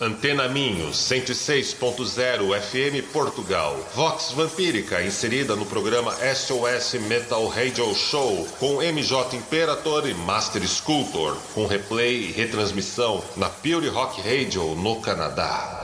Antena Minho, 106.0 FM Portugal. Vox Vampírica, inserida no programa SOS Metal Radio Show, com MJ Imperator e Master Sculptor, com replay e retransmissão na Pure Rock Radio no Canadá.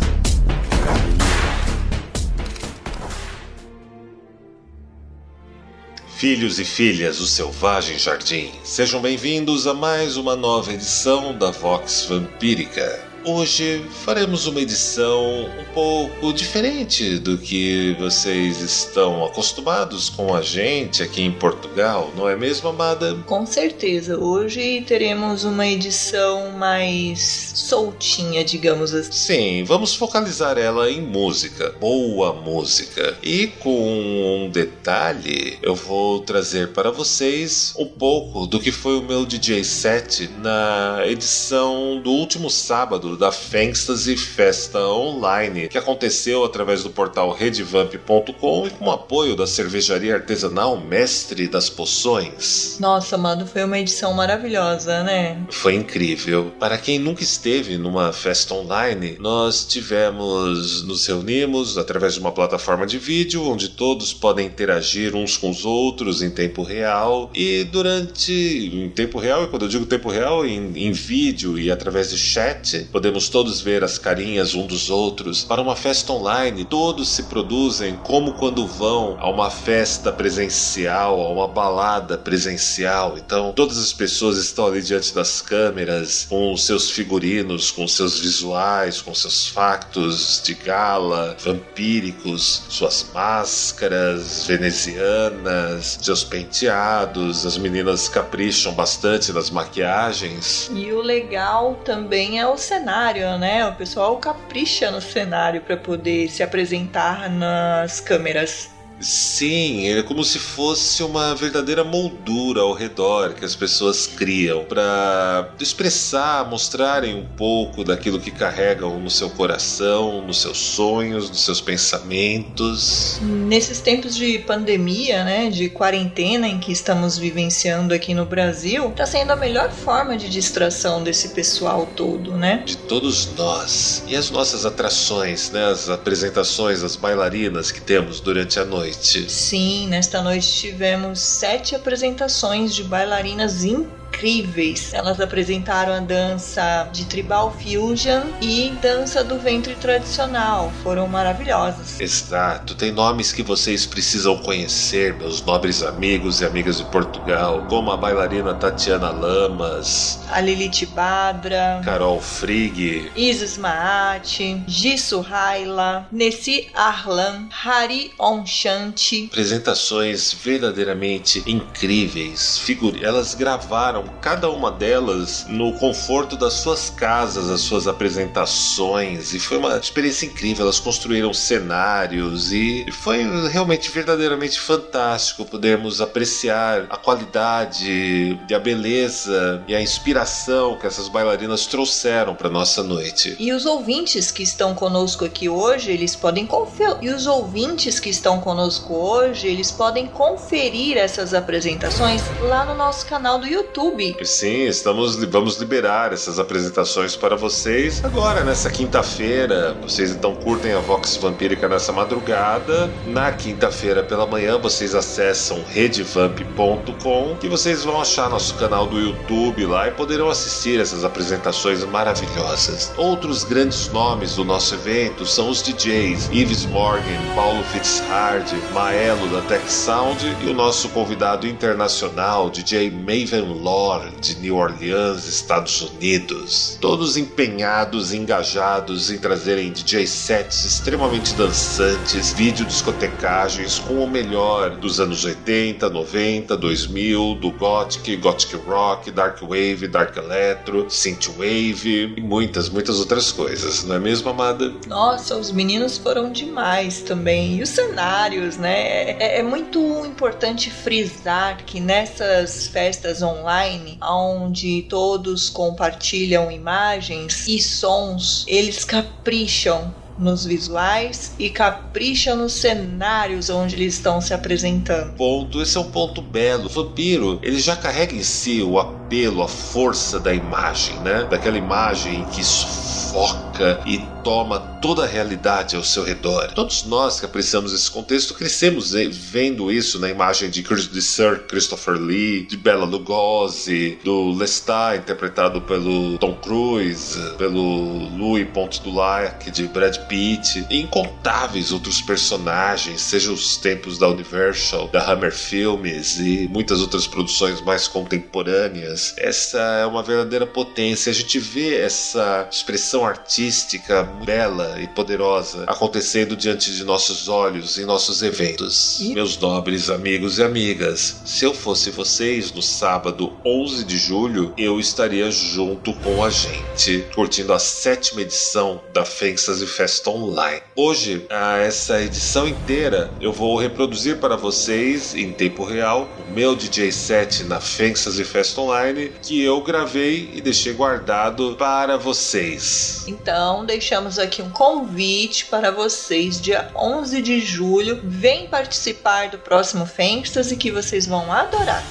Filhos e filhas do Selvagem Jardim, sejam bem-vindos a mais uma nova edição da Vox Vampírica. Hoje faremos uma edição um pouco diferente do que vocês estão acostumados com a gente aqui em Portugal, não é mesmo, amada? Com certeza, hoje teremos uma edição mais soltinha, digamos assim. Sim, vamos focalizar ela em música, boa música. E com um detalhe, eu vou trazer para vocês um pouco do que foi o meu DJ set na edição do último sábado da Fangstasy Festa Online, que aconteceu através do portal redvamp.com e com o apoio da cervejaria artesanal Mestre das Poções. Nossa, mano, foi uma edição maravilhosa, né? Foi incrível. Para quem nunca esteve numa festa online, nós tivemos, nos reunimos através de uma plataforma de vídeo onde todos podem interagir uns com os outros em tempo real e durante em tempo real, e quando eu digo tempo real, em, em vídeo e através de chat, podemos todos ver as carinhas um dos outros. Para uma festa online, todos se produzem como quando vão a uma festa presencial, a uma balada presencial. Então, todas as pessoas estão ali diante das câmeras, com seus figurinos, com seus visuais, com seus factos de gala, vampíricos, suas máscaras venezianas, seus penteados. As meninas capricham bastante nas maquiagens. E o legal também é o cenário, né? O pessoal capricha no cenário para poder se apresentar nas câmeras. Sim, é como se fosse uma verdadeira moldura ao redor que as pessoas criam para expressar, mostrarem um pouco daquilo que carregam no seu coração, nos seus sonhos, nos seus pensamentos. Nesses tempos de pandemia, né, de quarentena em que estamos vivenciando aqui no Brasil, está sendo a melhor forma de distração desse pessoal todo, né? De todos nós. E as nossas atrações, né, as apresentações, as bailarinas que temos durante a noite noite. Sim, nesta noite tivemos sete apresentações de bailarinas incríveis incríveis. Elas apresentaram a dança de tribal fusion e dança do ventre tradicional. Foram maravilhosas. Exato. Tem nomes que vocês precisam conhecer, meus nobres amigos e amigas de Portugal, como a bailarina Tatiana Lamas, a Lilith Badra, Carol Frigg, Isis Maat, Jisoo Raila, Nessi Arlan, Hari Onchanti. Apresentações verdadeiramente incríveis. Figur... Elas gravaram cada uma delas no conforto das suas casas, as suas apresentações, e foi uma experiência incrível. Elas construíram cenários e foi realmente verdadeiramente fantástico podermos apreciar a qualidade e a beleza e a inspiração que essas bailarinas trouxeram para nossa noite. E os ouvintes que estão conosco aqui hoje, eles podem conferir. E os ouvintes que estão conosco hoje, eles podem conferir essas apresentações lá no nosso canal do YouTube. Sim, estamos vamos liberar essas apresentações para vocês agora nessa quinta-feira. Vocês então curtem a Vox Vampírica nessa madrugada. Na quinta-feira pela manhã vocês acessam redvamp.com e vocês vão achar nosso canal do YouTube lá e poderão assistir essas apresentações maravilhosas. Outros grandes nomes do nosso evento são os DJs Yves Morgan, Paulo Fitzhard, Maelo da Tech Sound e o nosso convidado internacional DJ Maven Law de New Orleans, Estados Unidos. Todos empenhados e engajados em trazerem DJ sets extremamente dançantes, vídeo discotecagens com o melhor dos anos 80, 90, 2000, do Gothic, Gothic Rock, Dark Wave, Dark Electro, Synthwave e muitas, muitas outras coisas, não é mesmo, amada? Nossa, os meninos foram demais também. E os cenários, né? É, é muito importante frisar que nessas festas online, onde todos compartilham imagens e sons, eles capricham nos visuais e capricha nos cenários onde eles estão se apresentando. Ponto, esse é um ponto belo. O vampiro, ele já carrega em si o apelo, a força da imagem, né? Daquela imagem que sufoca e toma toda a realidade ao seu redor. Todos nós que apreciamos esse contexto crescemos vendo isso na imagem de, Sir Christopher Lee, de Bela Lugosi, do Lestat, interpretado pelo Tom Cruise, pelo Louis Ponte du Lac, de Brad Pitt, e incontáveis outros personagens, seja os tempos da Universal, da Hammer Filmes e muitas outras produções mais contemporâneas. Essa é uma verdadeira potência. A gente vê essa expressão artística bela e poderosa acontecendo diante de nossos olhos em nossos eventos. E... Meus nobres amigos e amigas, se eu fosse vocês no sábado 11 de julho, eu estaria junto com a gente, curtindo a sétima edição da Fantasy Online. Hoje, essa edição inteira, eu vou reproduzir para vocês em tempo real o meu DJ set na Fantasy Fest Online que eu gravei e deixei guardado para vocês. Então, deixamos aqui um convite para vocês, dia 11 de julho. Vem participar do próximo Fantasy que vocês vão adorar.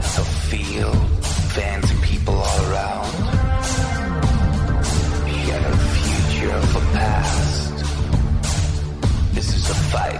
lots of fields, fans and people all around. Yet a future of a past. This is a fight.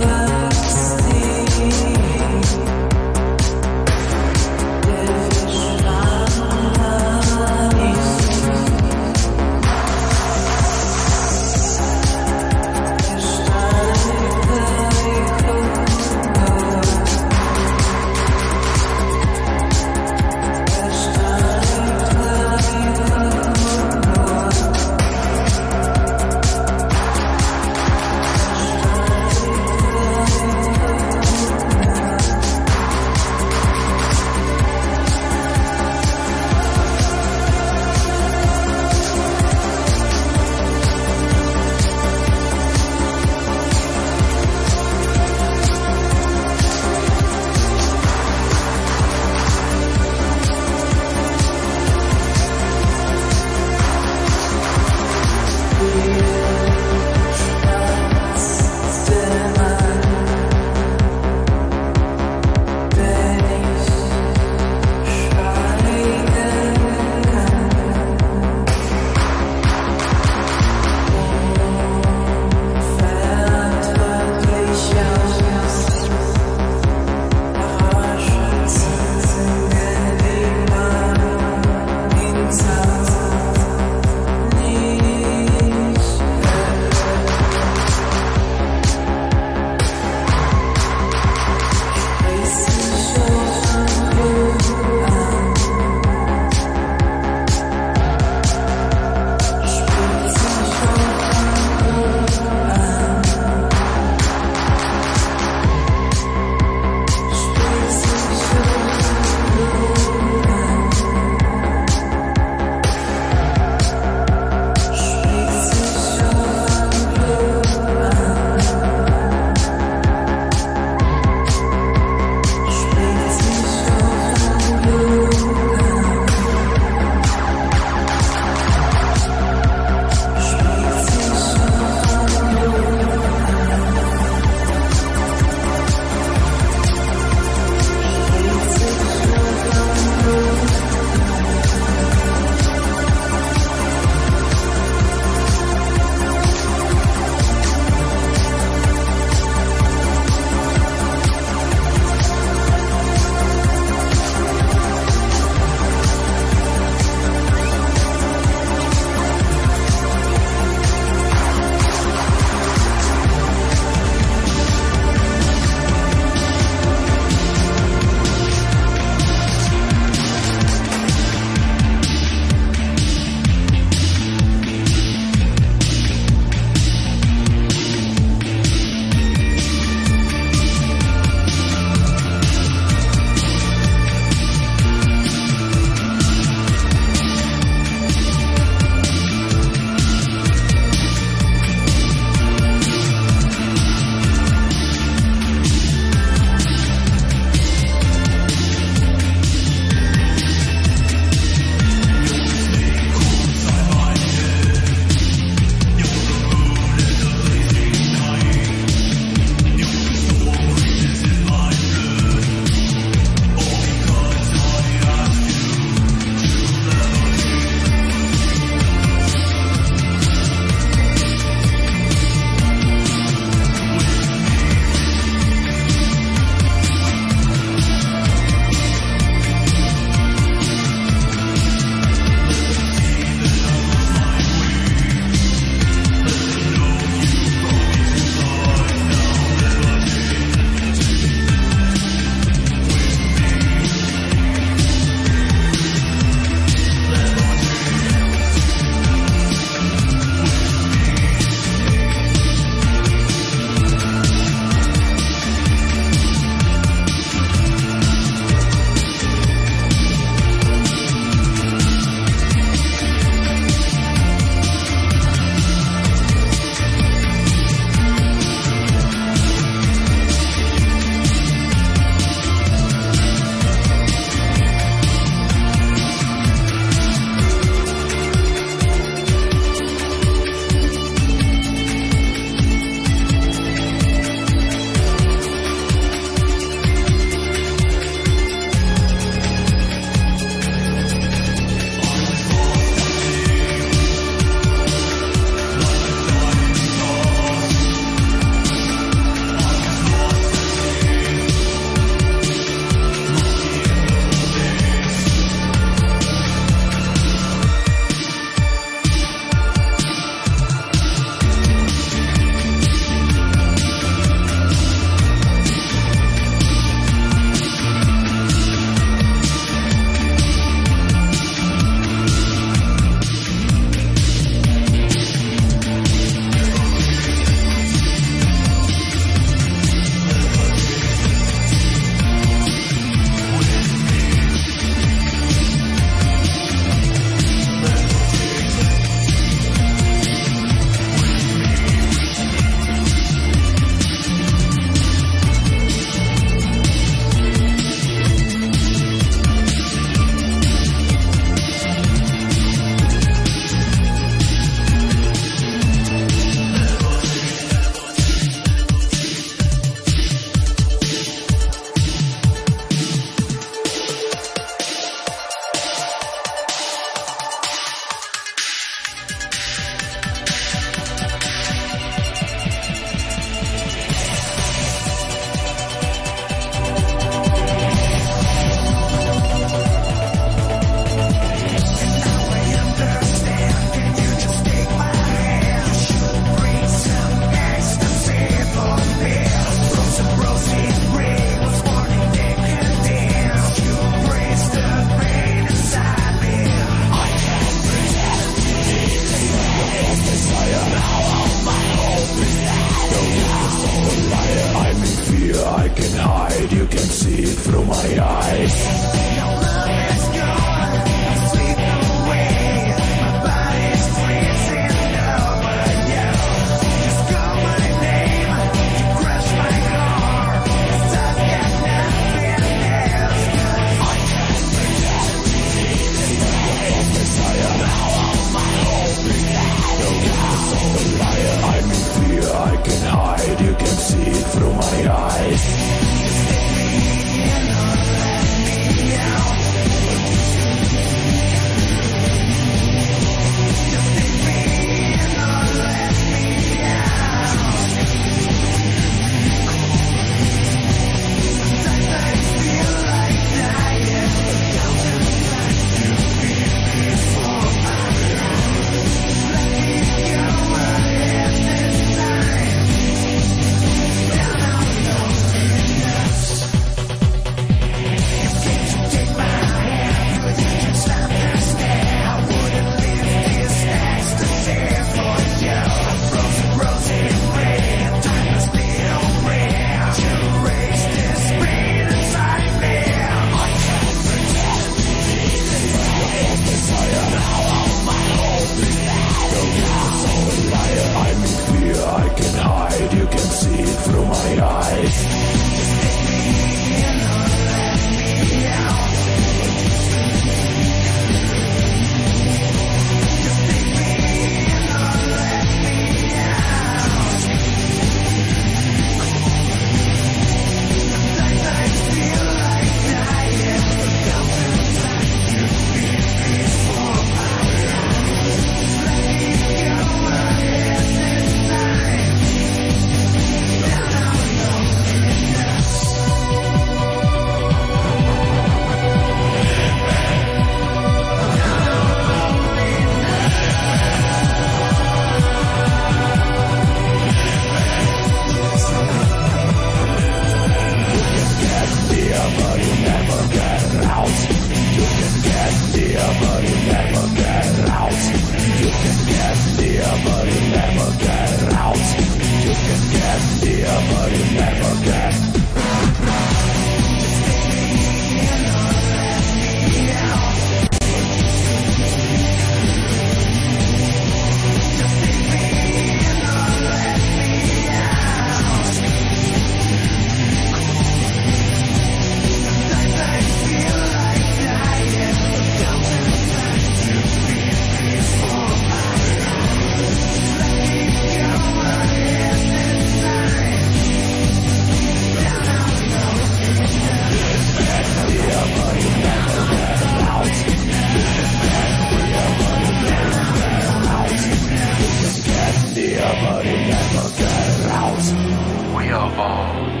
nobody ever gets out. We are all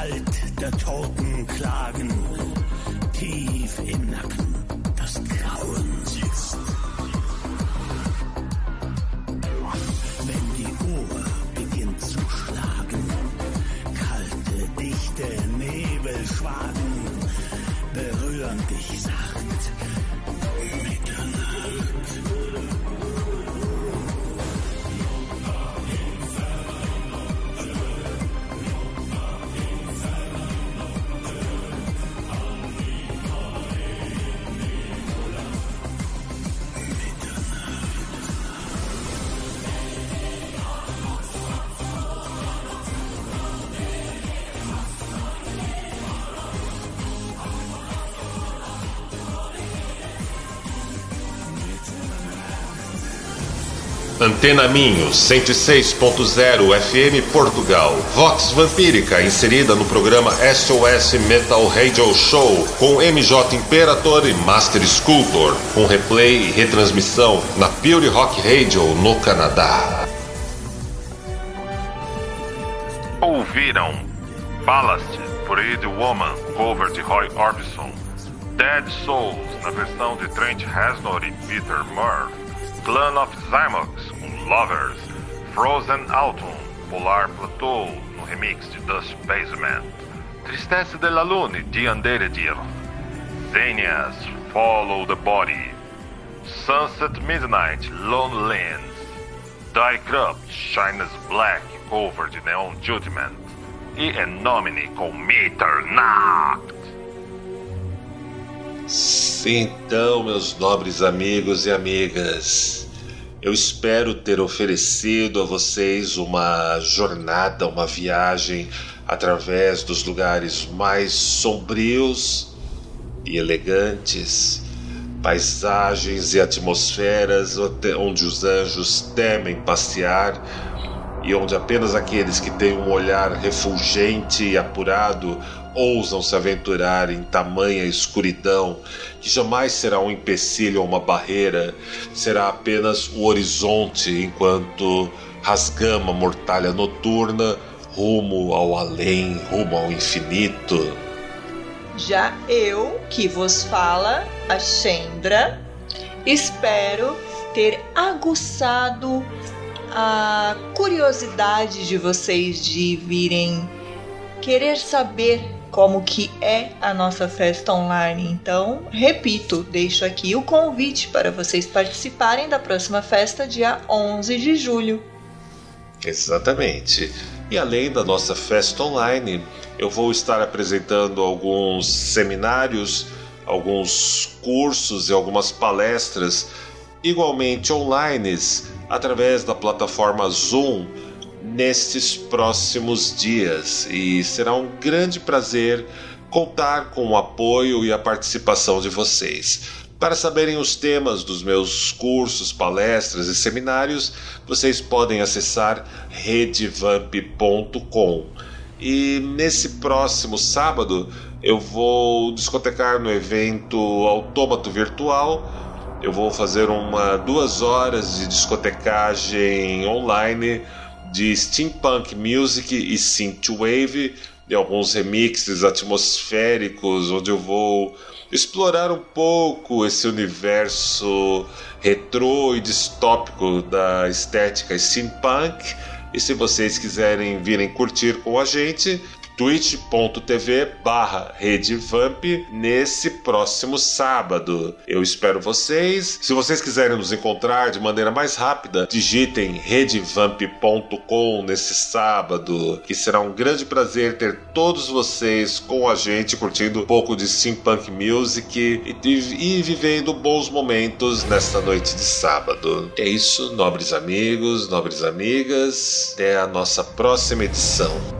Halt der Toten klagen, tief im Nacken Antena Minho 106.0 FM Portugal. Vox Vampírica inserida no programa SOS Metal Radio Show com MJ Imperator e Master Sculptor, com replay e retransmissão na Pure Rock Radio no Canadá. Ouviram Ballast por Ed Woman, cover de Roy Orbison. Dead Souls, na versão de Trent Reznor e Peter Murphy. Clan of Zymox, Lovers. Frozen Autumn, Polar Plateau, no remix de Dust Basement. Tristesse de la Lune, de Anderedir. Thenias, Follow the Body. Sunset Midnight, Lone Lands. Die Corrupt, Shines Black, cover de Neon Judgment. E Enomine com Mitternacht. Então, meus nobres amigos e amigas, eu espero ter oferecido a vocês uma jornada, uma viagem através dos lugares mais sombrios e elegantes, paisagens e atmosferas onde os anjos temem passear e onde apenas aqueles que têm um olhar refulgente e apurado ousam se aventurar em tamanha escuridão que jamais será um empecilho ou uma barreira, será apenas o horizonte enquanto rasgamos a mortalha noturna rumo ao além, rumo ao infinito. Já eu, que vos fala, a Chendra, espero ter aguçado a curiosidade de vocês de virem querer saber como que é a nossa festa online. Então, repito, deixo aqui o convite para vocês participarem da próxima festa dia 11 de julho. Exatamente. E além da nossa festa online, eu vou estar apresentando alguns seminários, alguns cursos e algumas palestras igualmente online através da plataforma Zoom nestes próximos dias e será um grande prazer contar com o apoio e a participação de vocês. Para saberem os temas dos meus cursos, palestras e seminários, vocês podem acessar redevamp.com. E nesse próximo sábado eu vou discotecar no evento Autômato Virtual. Eu vou fazer uma duas horas de discotecagem online de steampunk music e synthwave, de alguns remixes atmosféricos, onde eu vou explorar um pouco esse universo retrô e distópico da estética steampunk. E se vocês quiserem virem curtir com a gente, twitch.tv barra redevamp nesse próximo sábado. Eu espero vocês. Se vocês quiserem nos encontrar de maneira mais rápida, digitem redevamp.com nesse sábado, que será um grande prazer ter todos vocês com a gente curtindo um pouco de steampunk music e, e vivendo bons momentos nesta noite de sábado. É isso, nobres amigos, nobres amigas. Até a nossa próxima edição.